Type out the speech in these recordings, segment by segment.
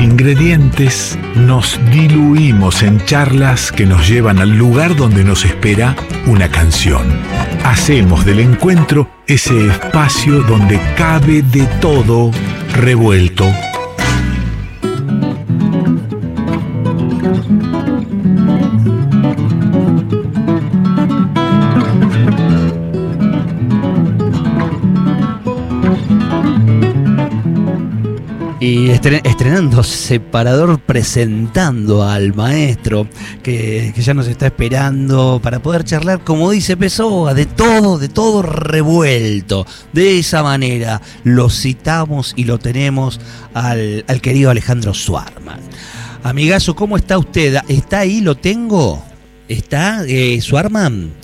ingredientes, nos diluimos en charlas que nos llevan al lugar donde nos espera una canción. Hacemos del encuentro ese espacio donde cabe de todo revuelto Y estrenando Separador, presentando al maestro que, ya nos está esperando para poder charlar, como dice Pessoa, de todo, de todo revuelto. De esa manera lo citamos y lo tenemos al, querido Alejandro Suarman. Amigazo, ¿cómo está usted? ¿Está ahí? ¿Lo tengo? ¿Está eh, Suarman?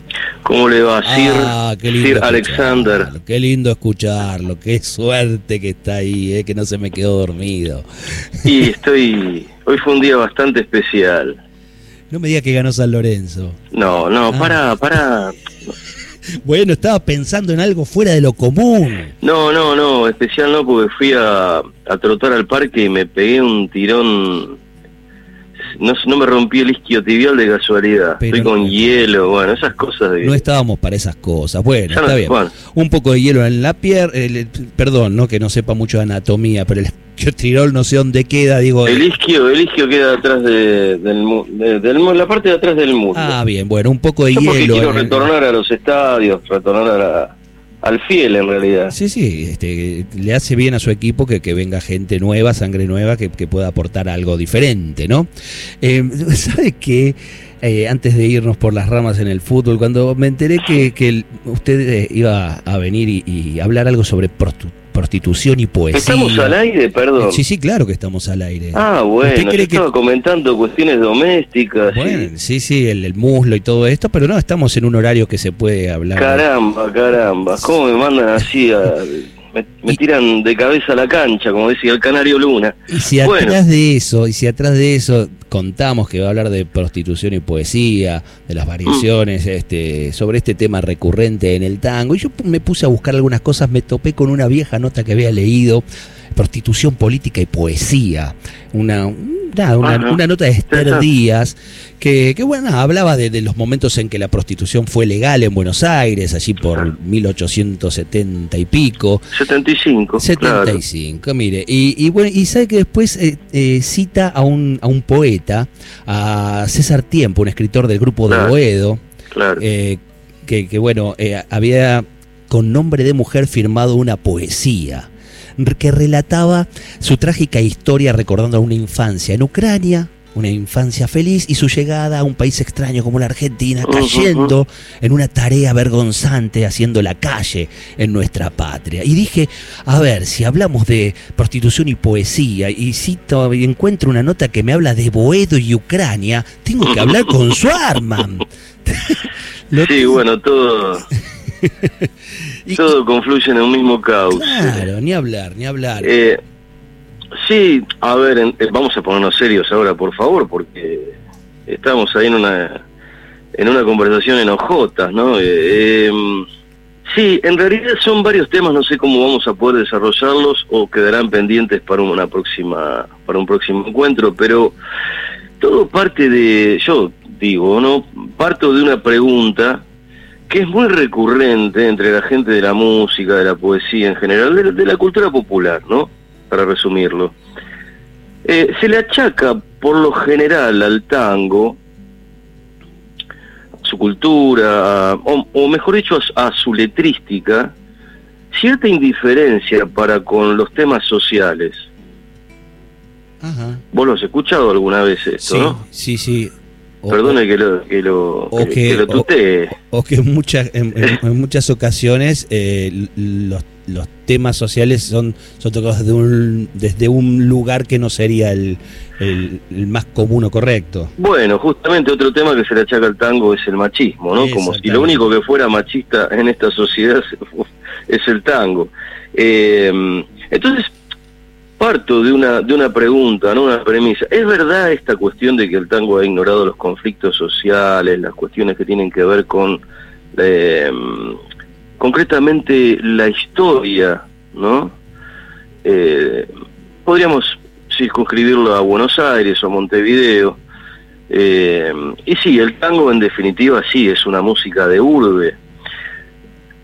¿Cómo le va, Sir, ah, Sir Alexander? Qué lindo escucharlo, qué suerte que está ahí, eh, que no se me quedó dormido. Y estoy, hoy fue un día bastante especial. No me diga que ganó San Lorenzo. No, no, ah. para, para. Bueno, estaba pensando en algo fuera de lo común. No, no, no, especial no, porque fui a, a trotar al parque y me pegué un tirón no, no me rompí el isquiotibial de casualidad. Estoy con hielo, bueno, esas cosas. No estábamos para esas cosas. Bueno, está bien. Un poco de hielo en la pierna, perdón, no que no sepa mucho de anatomía, pero el isquiotrirol no sé dónde queda, digo. El isquio, el isquio queda atrás de, del, la parte de atrás del muslo. Ah, bien, bueno, un poco de hielo. quiero retornar a los estadios, retornar a la al fiel en realidad. Sí, sí, este, le hace bien a su equipo que, que venga gente nueva, sangre nueva, que, pueda aportar algo diferente, ¿no? Eh, ¿Sabe qué? Eh, antes de irnos por las ramas en el fútbol, cuando me enteré que, que usted eh, iba a venir y, hablar algo sobre prostitución y poesía. ¿Estamos al aire, perdón? Sí, sí, claro que estamos al aire. Ah, bueno, yo estaba comentando cuestiones domésticas. Bueno, sí, sí, el, muslo y todo esto, pero no, estamos en un horario que se puede hablar. Caramba, caramba, ¿cómo me mandan así a me, tiran de cabeza a la cancha, como decía el Canario Luna. Y si atrás de eso, y si atrás de eso contamos que va a hablar de prostitución y poesía, de las variaciones, mm. este, sobre este tema recurrente en el tango, y yo me puse a buscar algunas cosas, me topé con una vieja nota que había leído, prostitución política y poesía, una, una, nota de Esther Díaz que, bueno, hablaba de, los momentos en que la prostitución fue legal en Buenos Aires, allí por 1870 y pico. 75. 75, mire. Y, bueno, y sabe que después eh, eh, cita a un, a un poeta, a César Tiempo, un escritor del grupo de Boedo, eh, que, que, bueno, había con nombre de mujer firmado una poesía que relataba su trágica historia recordando a una infancia en Ucrania, una infancia feliz y su llegada a un país extraño como la Argentina, cayendo en una tarea vergonzante haciendo la calle en nuestra patria. Y dije, a ver, si hablamos de prostitución y poesía y cito y encuentro una nota que me habla de Boedo y Ucrania, tengo que hablar con Suarman. sí, bueno, todo Todo confluye en un mismo caos. Claro, ni hablar, ni hablar. Eh, sí, a ver, eh, vamos a ponernos serios ahora, por favor, porque estamos ahí en una en una conversación en ojotas, ¿no? Eh, em, sí, en realidad son varios temas, no sé cómo vamos a poder desarrollarlos o quedarán pendientes para una próxima para un próximo encuentro, pero todo parte de, yo digo, ¿no? Parto de una pregunta que es muy recurrente entre la gente de la música, de la poesía en general, de, la cultura popular, ¿no? Para resumirlo. Eh, se le achaca por lo general al tango, a su cultura, o, mejor dicho, a, su letrística, cierta indiferencia para con los temas sociales. Ajá. ¿Vos lo has escuchado alguna vez esto, no? Sí, sí. Perdone que lo, que lo, o que, O, que en muchas, en, muchas ocasiones eh, los, los, temas sociales son, son tocados desde un, desde un lugar que no sería el, el, más común o correcto. Bueno, justamente otro tema que se le achaca al tango es el machismo, ¿no? Como si lo único que fuera machista en esta sociedad es el tango. Eh, entonces, parto de una, de una pregunta, no una premisa. ¿Es verdad esta cuestión de que el tango ha ignorado los conflictos sociales, las cuestiones que tienen que ver con eh, concretamente la historia, ¿no? Eh, podríamos circunscribirlo a Buenos Aires o Montevideo. Eh, y sí, el tango en definitiva sí es una música de urbe.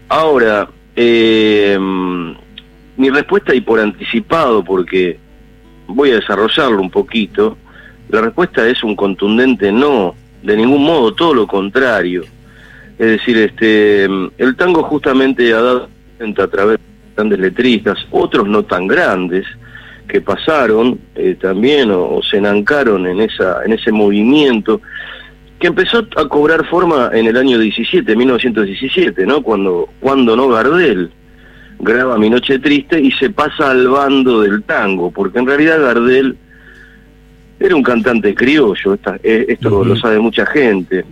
Ahora, eh, mi respuesta y por anticipado, porque voy a desarrollarlo un poquito, la respuesta es un contundente no, de ningún modo, todo lo contrario. Es decir, este, el tango justamente ha dado a través de grandes letristas, otros no tan grandes, que pasaron eh, también o, se enancaron en, esa, en ese movimiento que empezó a cobrar forma en el año 17, 1917, ¿no? Cuando, cuando no Gardel graba Mi Noche Triste y se pasa al bando del tango, porque en realidad Gardel era un cantante criollo, eh, esto lo sabe mucha gente.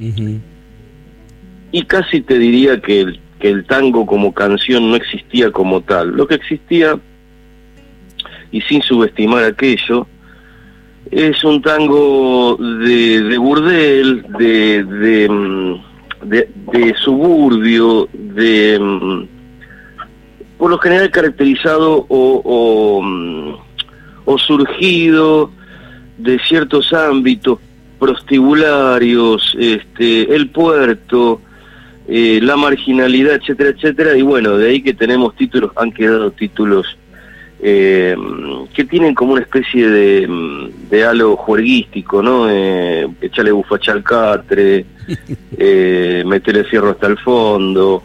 Y casi te diría que el, que el tango como canción no existía como tal. Lo que existía y sin subestimar aquello, es un tango de, de burdel, de, de, mm, de, suburbio, de mm, por lo general caracterizado o, o, mm, o surgido de ciertos ámbitos prostibularios, este, el puerto, eh, la marginalidad, etcétera, etcétera, y bueno, de ahí que tenemos títulos, han quedado títulos eh, que tienen como una especie de, de halo juerguístico, ¿no? Eh, echarle bufacha al catre, eh, meterle fierro hasta el fondo,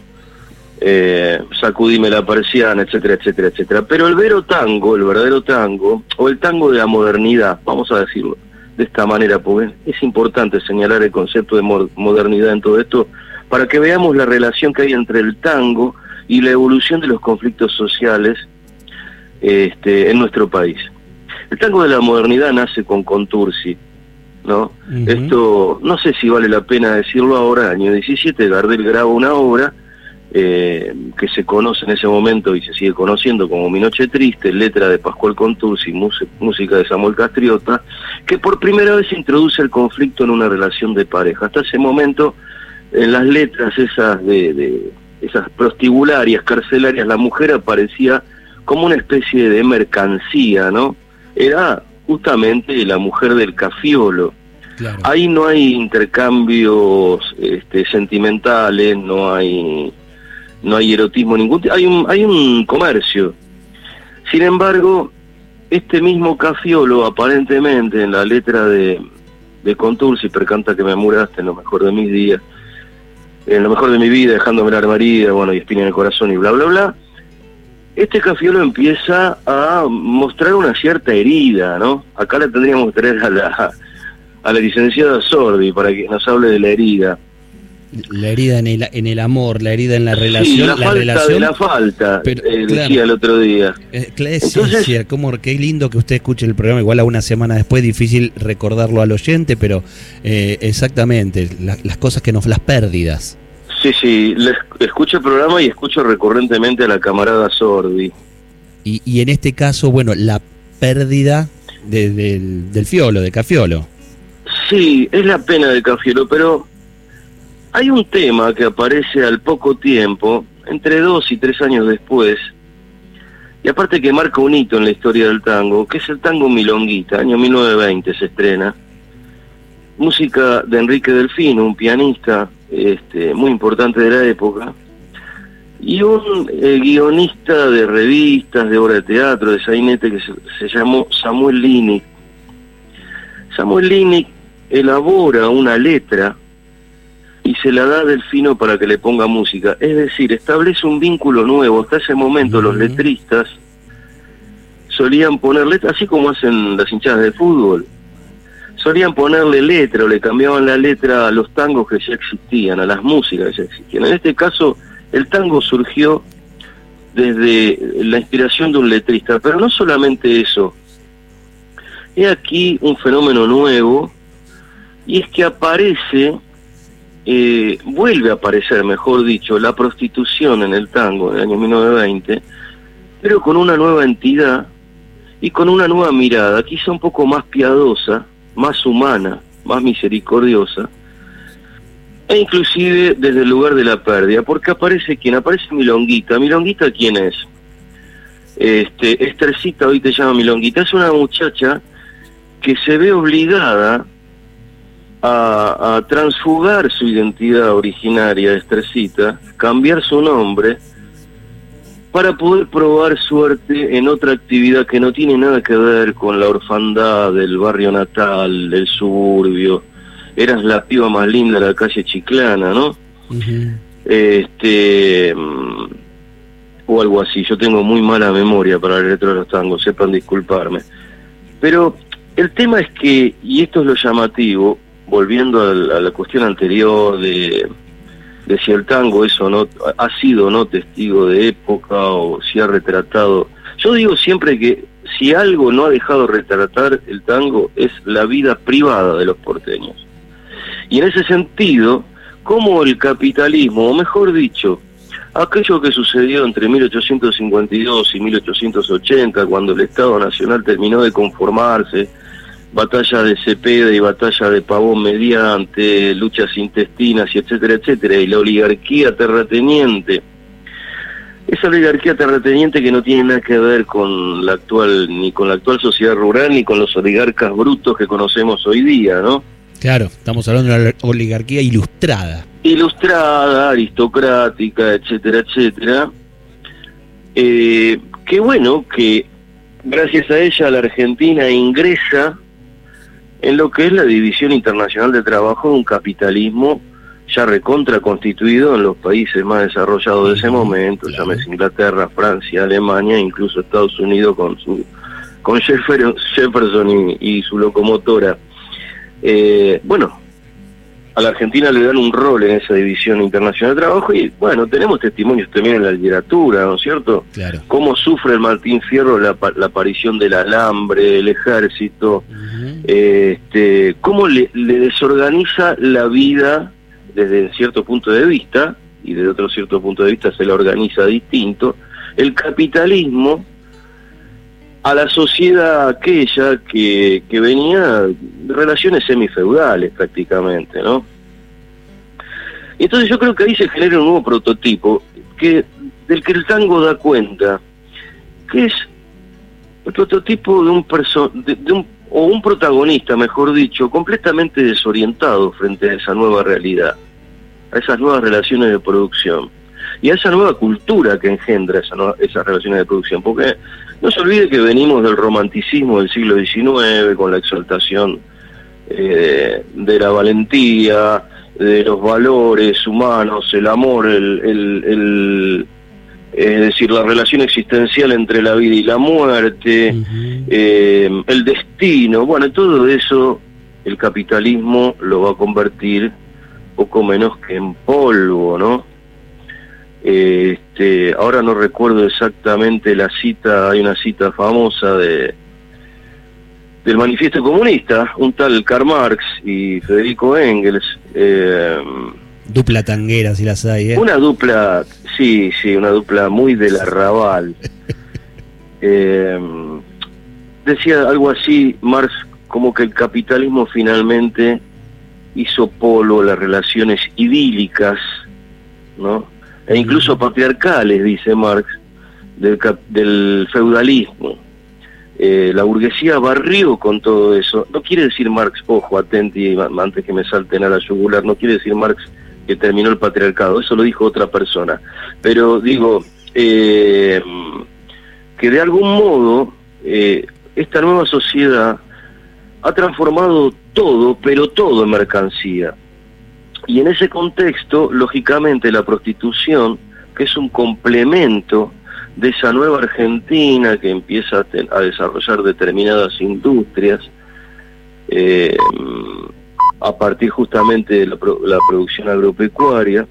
eh, sacudime la persiana, etcétera, etcétera, etcétera. Pero el vero tango, el verdadero tango, o el tango de la modernidad, vamos a decirlo de esta manera, porque es importante señalar el concepto de modernidad en todo esto, para que veamos la relación que hay entre el tango y la evolución de los conflictos sociales este, en nuestro país. El tango de la modernidad nace con Contursi, ¿no? Esto, no sé si vale la pena decirlo ahora, año 17, Gardel graba una obra eh, que se conoce en ese momento y se sigue conociendo como Mi Noche Triste, letra de Pascual Contursi, música de Samuel Castriota, que por primera vez introduce el conflicto en una relación de pareja. Hasta ese momento, en las letras esas de, de esas prostibularias, carcelarias, la mujer aparecía como una especie de mercancía, ¿no? Era justamente la mujer del cafiolo. Ahí no hay intercambios este, sentimentales, no hay no hay erotismo ningún, hay un hay un comercio. Sin embargo, este mismo cafiolo aparentemente en la letra de de Contursi percanta que me muraste en lo mejor de mis días, en lo mejor de mi vida, dejándome la armarida, bueno, y espina en el corazón y bla bla bla este cafiolo empieza a mostrar una cierta herida, ¿no? Acá le tendríamos que traer a la, a la licenciada Sordi para que nos hable de la herida. La herida en el, en el amor, la herida en la relación. la, falta de la falta, eh, decía el otro día. Eh, Entonces, como, qué lindo que usted escuche el programa, igual a una semana después, difícil recordarlo al oyente, pero eh, exactamente, las cosas que nos, las pérdidas. Sí, sí, escucho el programa y escucho recurrentemente a la camarada Sordi. Y, y en este caso, bueno, la pérdida del, del fiolo, de Cafiolo. Sí, es la pena de Cafiolo, pero hay un tema que aparece al poco tiempo, entre dos y tres años después, y aparte que marca un hito en la historia del tango, que es el tango Milonguita, año 1920 se estrena. Música de Enrique Delfino, un pianista este, muy importante de la época, y un eh, guionista de revistas, de obra de teatro, de sainete, que se, llamó Samuel Linick. Samuel Linick elabora una letra y se la da a Delfino para que le ponga música. Es decir, establece un vínculo nuevo. Hasta ese momento los letristas solían poner letras, así como hacen las hinchadas de fútbol solían ponerle letra o le cambiaban la letra a los tangos que ya existían, a las músicas que ya existían. En este caso, el tango surgió desde la inspiración de un letrista, pero no solamente eso. He aquí un fenómeno nuevo, y es que aparece, eh, vuelve a aparecer, mejor dicho, la prostitución en el tango en el año 1920, pero con una nueva entidad y con una nueva mirada, quizá un poco más piadosa, más humana, más misericordiosa, e inclusive desde el lugar de la pérdida, porque aparece quien aparece Milonguita. ¿Milonguita quién es? Este, Estercita hoy te llama Milonguita, es una muchacha que se ve obligada a, transfugar su identidad originaria, Estercita, cambiar su nombre, para poder probar suerte en otra actividad que no tiene nada que ver con la orfandad del barrio natal, del suburbio. Eras la piba más linda de la calle Chiclana, ¿no? Este mm, o algo así. Yo tengo muy mala memoria para el retro de los tangos, sepan disculparme. Pero el tema es que, y esto es lo llamativo, volviendo a la, cuestión anterior de, de, si el tango eso no ha sido no testigo de época o si ha retratado. Yo digo siempre que si algo no ha dejado retratar el tango es la vida privada de los porteños. Y en ese sentido, como el capitalismo, o mejor dicho, aquello que sucedió entre 1852 y 1880, cuando el Estado Nacional terminó de conformarse, batalla de Cepeda y batalla de Pavón mediante, luchas intestinas y etcétera, etcétera, y la oligarquía terrateniente, esa oligarquía terrateniente que no tiene nada que ver con la actual, ni con la actual sociedad rural, ni con los oligarcas brutos que conocemos hoy día, ¿no? Claro, estamos hablando de una oligarquía ilustrada. Ilustrada, aristocrática, etcétera, etcétera. Eh, qué bueno que gracias a ella la Argentina ingresa en lo que es la división internacional de trabajo de un capitalismo ya recontra constituido en los países más desarrollados de ese momento, llámese Inglaterra, Francia, Alemania, incluso Estados Unidos con su con Jefferson y su locomotora eh, bueno, a la Argentina le dan un rol en esa división internacional de trabajo y bueno, tenemos testimonios también en la literatura, ¿no es cierto? Claro. Cómo sufre el Martín Fierro la, aparición del alambre, el ejército, este, cómo le, desorganiza la vida desde cierto punto de vista y desde otro cierto punto de vista se la organiza distinto, el capitalismo a la sociedad aquella que, venía de relaciones semifeudales prácticamente, ¿no? Entonces yo creo que ahí se genera un nuevo prototipo que del que el tango da cuenta, que es el prototipo de un, perso de, un o un protagonista, mejor dicho, completamente desorientado frente a esa nueva realidad, a esas nuevas relaciones de producción y a esa nueva cultura que engendra esa esas relaciones de producción, porque no se olvide que venimos del romanticismo del siglo XIX, con la exaltación eh, de la valentía, de los valores humanos, el amor, el, es decir, la relación existencial entre la vida y la muerte, eh, el destino, bueno, todo eso el capitalismo lo va a convertir poco menos que en polvo, ¿no? Este, ahora no recuerdo exactamente la cita, hay una cita famosa de del manifiesto comunista, un tal Karl Marx y Federico Engels. Eh, dupla tanguera, si las hay. ¿eh? Una dupla, sí, sí, una dupla muy del arrabal. eh, decía algo así, Marx, como que el capitalismo finalmente hizo polo las relaciones idílicas, ¿no? e incluso patriarcales, dice Marx, del, del feudalismo. Eh, la burguesía barrió con todo eso. No quiere decir Marx, ojo, atenti, antes que me salten a la yugular, no quiere decir Marx que terminó el patriarcado, eso lo dijo otra persona. Pero digo, eh, que de algún modo eh, esta nueva sociedad ha transformado todo, pero todo en mercancía. Y en ese contexto, lógicamente, la prostitución, que es un complemento de esa nueva Argentina que empieza a, desarrollar determinadas industrias, eh, a partir justamente de la, producción agropecuaria,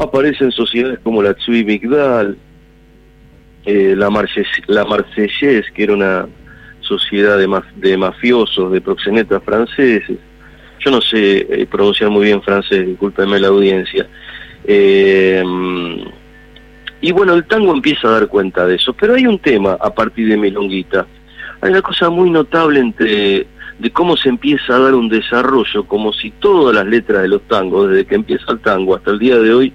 aparecen sociedades como la Tsui Migdal, eh, la, la Marsellés, que era una sociedad de, de mafiosos, de proxenetas franceses, yo no sé eh, pronunciar muy bien francés, discúlpeme la audiencia. Eh, y bueno, el tango empieza a dar cuenta de eso, pero hay un tema a partir de Milonguita. Hay una cosa muy notable entre de cómo se empieza a dar un desarrollo, como si todas las letras de los tangos, desde que empieza el tango hasta el día de hoy,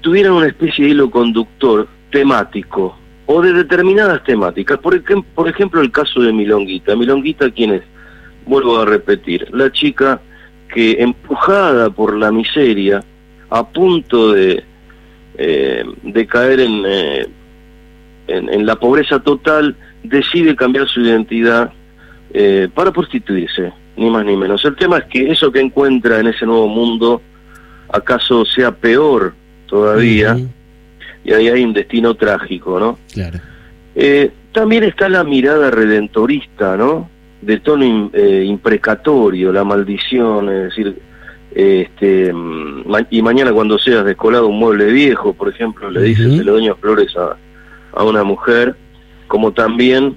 tuvieran una especie de hilo conductor temático, o de determinadas temáticas. Por, por ejemplo, el caso de Milonguita. Milonguita, ¿quién es? Vuelvo a repetir, la chica que empujada por la miseria, a punto de, eh, de caer eh, en, en, la pobreza total, decide cambiar su identidad eh, para prostituirse, ni más ni menos. El tema es que eso que encuentra en ese nuevo mundo, acaso sea peor todavía, y ahí hay un destino trágico, ¿no? Claro. también está la mirada redentorista, ¿no? de tono eh, imprecatorio, la maldición, es decir, este, mm, y mañana cuando seas descolado un mueble viejo, por ejemplo, le dices el dueño flores a, a una mujer, como también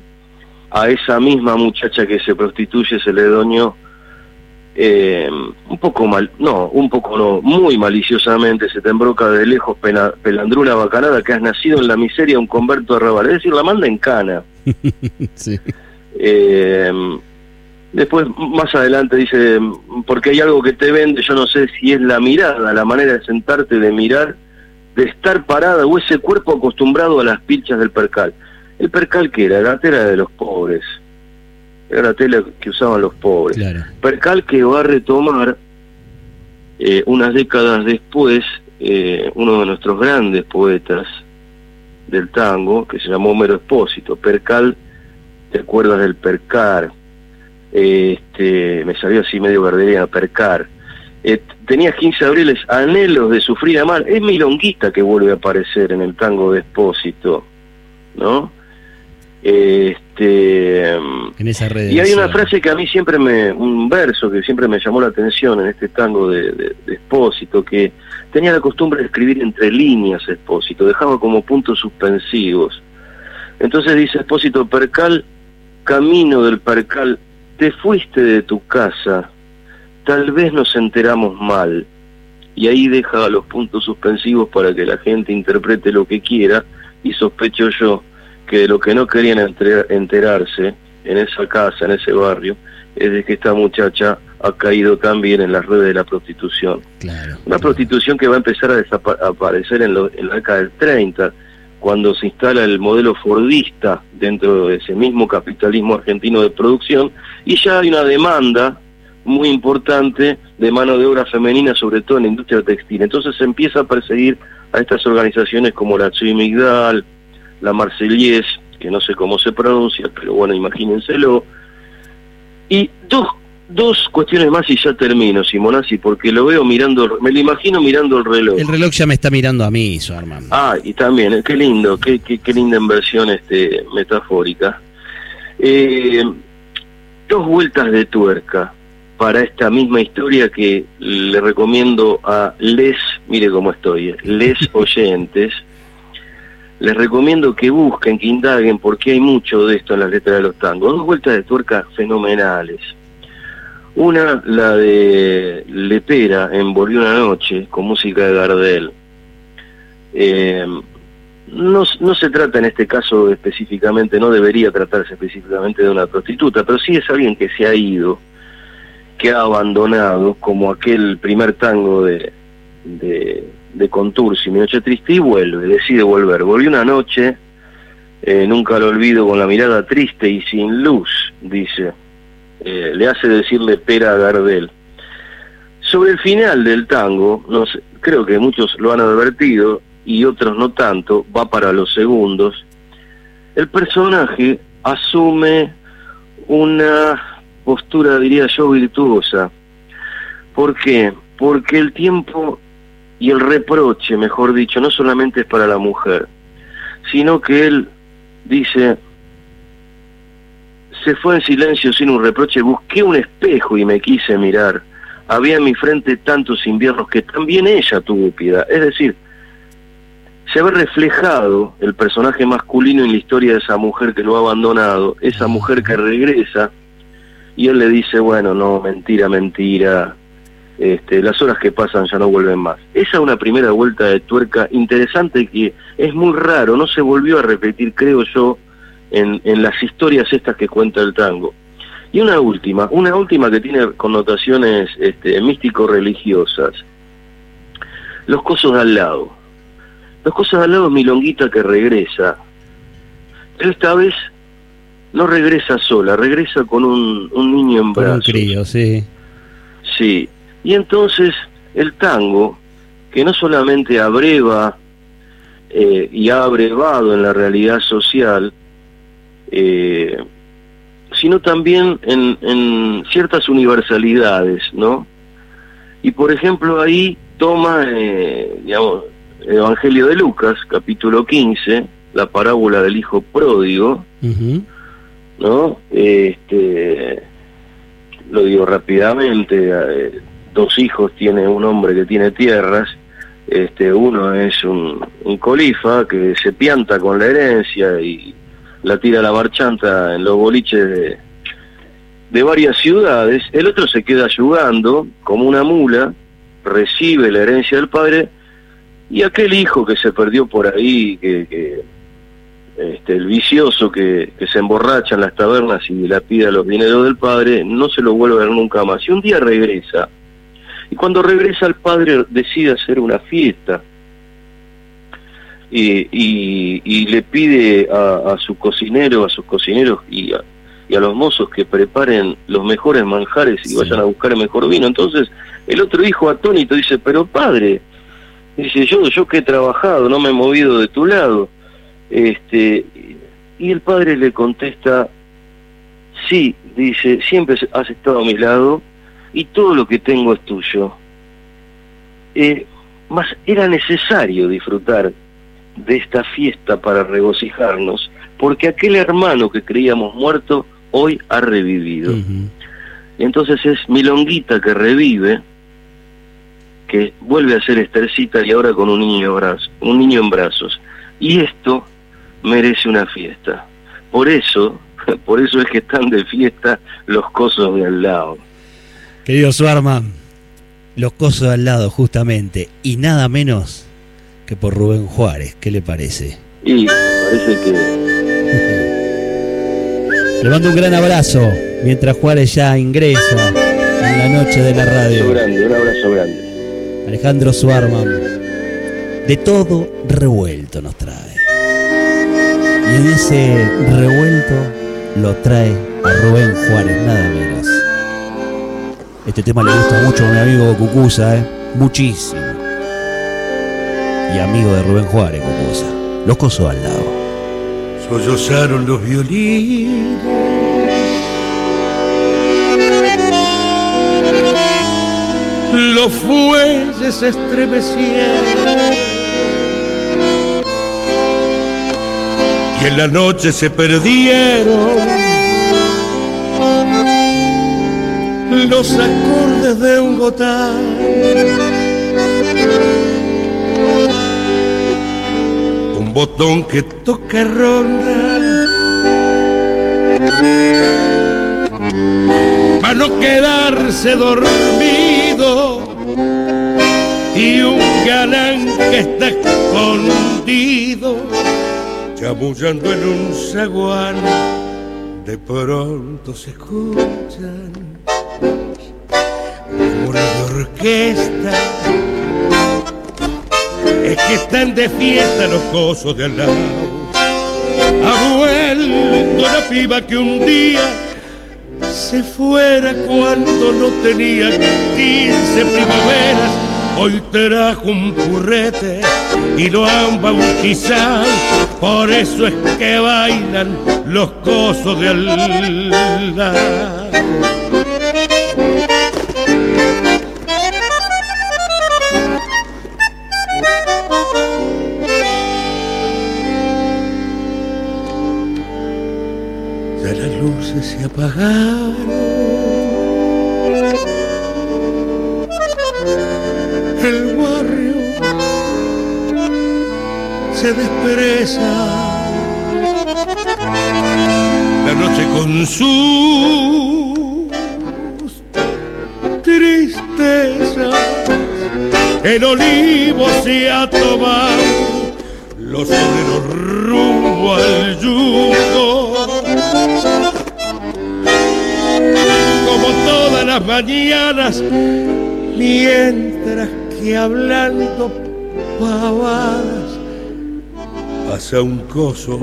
a esa misma muchacha que se prostituye se le doñó eh, un poco mal, no, un poco no, muy maliciosamente se te embroca de lejos pelandruna bacanada que has nacido en la miseria un converto arrabal, es decir, la manda en cana. sí. Eh, después, más adelante dice, porque hay algo que te vende, yo no sé si es la mirada, la manera de sentarte, de mirar, de estar parada o ese cuerpo acostumbrado a las pilchas del percal. El percal que era, la tela de los pobres, era la tela que usaban los pobres. Percal que va a retomar eh, unas décadas después eh, uno de nuestros grandes poetas del tango, que se llamó Homero Espósito. Percal te acuerdas del Percar, este, me salió así medio verdadera Percar. Eh, tenías 15 abriles, anhelos de sufrir amar. Es Milonguita que vuelve a aparecer en el tango de Espósito, ¿no? Este, en esa y hay una frase que a mí siempre me, un verso que siempre me llamó la atención en este tango de, de, de Espósito, que tenía la costumbre de escribir entre líneas Espósito, dejaba como puntos suspensivos. Entonces dice Espósito, Percal camino del percal, te fuiste de tu casa, tal vez nos enteramos mal. Y ahí deja los puntos suspensivos para que la gente interprete lo que quiera y sospecho yo que de lo que no querían enterarse en esa casa, en ese barrio, es de que esta muchacha ha caído también en las redes de la prostitución. Una prostitución que va a empezar a aparecer en, en la década del 30, cuando se instala el modelo fordista dentro de ese mismo capitalismo argentino de producción y ya hay una demanda muy importante de mano de obra femenina, sobre todo en la industria textil. Entonces se empieza a perseguir a estas organizaciones como la Migdal, la Marsellés, que no sé cómo se pronuncia, pero bueno, imagínenselo. Y dos dos cuestiones más y ya termino, Simonazzi, porque lo veo mirando, me lo imagino mirando el reloj. El reloj ya me está mirando a mí, su hermano. Ah, y también, eh, qué lindo, qué, qué, linda inversión este, metafórica. Eh, dos vueltas de tuerca para esta misma historia que le recomiendo a les, mire cómo estoy, eh, les oyentes, les recomiendo que busquen, que indaguen, porque hay mucho de esto en las letras de los tangos. Dos vueltas de tuerca fenomenales una, la de Lepera, en Volvió una noche, con música de Gardel. Eh, no, se trata en este caso específicamente, no debería tratarse específicamente de una prostituta, pero sí es alguien que se ha ido, que ha abandonado, como aquel primer tango de, de Contursi, Mi Noche Triste, y vuelve, decide volver. Volvió una noche, eh, nunca lo olvido, con la mirada triste y sin luz, dice eh, le hace decirle pera a Gardel. Sobre el final del tango, creo que muchos lo han advertido y otros no tanto, va para los segundos, el personaje asume una postura, diría yo, virtuosa. ¿Por qué? Porque el tiempo y el reproche, mejor dicho, no solamente es para la mujer, sino que él dice, se fue en silencio sin un reproche, busqué un espejo y me quise mirar. Había en mi frente tantos inviernos que también ella tuvo piedad. Es decir, se ve reflejado el personaje masculino en la historia de esa mujer que lo ha abandonado, esa mujer que regresa, y él le dice, bueno, no, mentira, mentira, este, las horas que pasan ya no vuelven más. Esa es una primera vuelta de tuerca interesante que es muy raro, no se volvió a repetir, creo yo, en, en las historias estas que cuenta el tango. Y una última, una última que tiene connotaciones este, místico-religiosas. Los cosos de al lado. Los cosos de al lado es Milonguita que regresa esta vez no regresa sola, regresa con un, un niño en brazos. un crío, sí. Sí, y entonces el tango, que no solamente abreva eh, y ha abrevado en la realidad social, eh, sino también en, en, ciertas universalidades, ¿no? Y por ejemplo ahí toma, eh, digamos, el Evangelio de Lucas, capítulo 15, la parábola del hijo pródigo, ¿no? Este, lo digo rápidamente, eh, dos hijos tiene un hombre que tiene tierras, este, uno es un, colifa que se pianta con la herencia y la tira a la marchanta en los boliches de, varias ciudades, el otro se queda ayudando como una mula, recibe la herencia del padre, y aquel hijo que se perdió por ahí, que, este, el vicioso que, que, se emborracha en las tabernas y la pide los dineros del padre, no se lo vuelve a ver nunca más. Y un día regresa, y cuando regresa el padre decide hacer una fiesta, y, y, le pide a, a, su cocinero, a sus cocineros y a, y a los mozos que preparen los mejores manjares y vayan a buscar el mejor vino. Entonces el otro hijo atónito dice, pero padre, dice, yo, yo que he trabajado, no me he movido de tu lado. Este, y el padre le contesta, sí, dice, siempre has estado a mi lado y todo lo que tengo es tuyo. Eh, más era necesario disfrutar de esta fiesta para regocijarnos, porque aquel hermano que creíamos muerto hoy ha revivido. Entonces es Milonguita que revive, que vuelve a ser Estercita y ahora con un niño, un niño en brazos. Y esto merece una fiesta. Por eso, por eso es que están de fiesta los cosos de al lado. Querido Suarman, los cosos al lado justamente, y nada menos que por Rubén Juárez, ¿qué le parece? Y parece que Le mando un gran abrazo mientras Juárez ya ingresa en la noche de la radio. Un abrazo grande, un abrazo grande. Alejandro Suarman, de todo revuelto nos trae. Y en ese revuelto lo trae a Rubén Juárez, nada menos. Este tema le gusta mucho a mi amigo Cucusa, ¿eh? muchísimo. Y amigo de Rubén Juárez, Cucusa. Los cosos al lado sollozaron los violines. Los fuelles se estremecieron y en la noche se perdieron los acordes de un gotán botón que toca ronda. Para no quedarse dormido. Y un galán que está escondido, chamullando en un zaguán, de pronto se escuchan es que están de fiesta los cosos de al lado. Ha vuelto la piba que un día se fuera cuando no tenía 15 primaveras. Hoy trajo un purrete y lo han bautizado, por eso es que bailan los cosos de al lado. Se apagaron. El barrio se despereza. La noche con su tristeza. El olivo se ha tomado los obreros rumbo al yugo las mañanas, mientras que hablando pavadas pasa un coso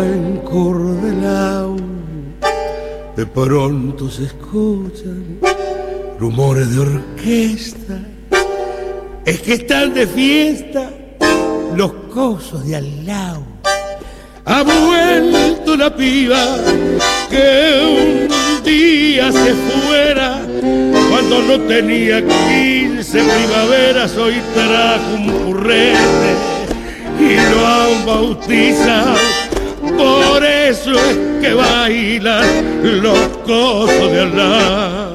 encordelado. De pronto se escuchan rumores de orquesta. Es que están de fiesta los cosos de al lado. Ha vuelto la piba que un día se fuera cuando no tenía quince primaveras. Hoy trajo un currete y lo han bautizado. Por eso es que bailan los cosos de al lado.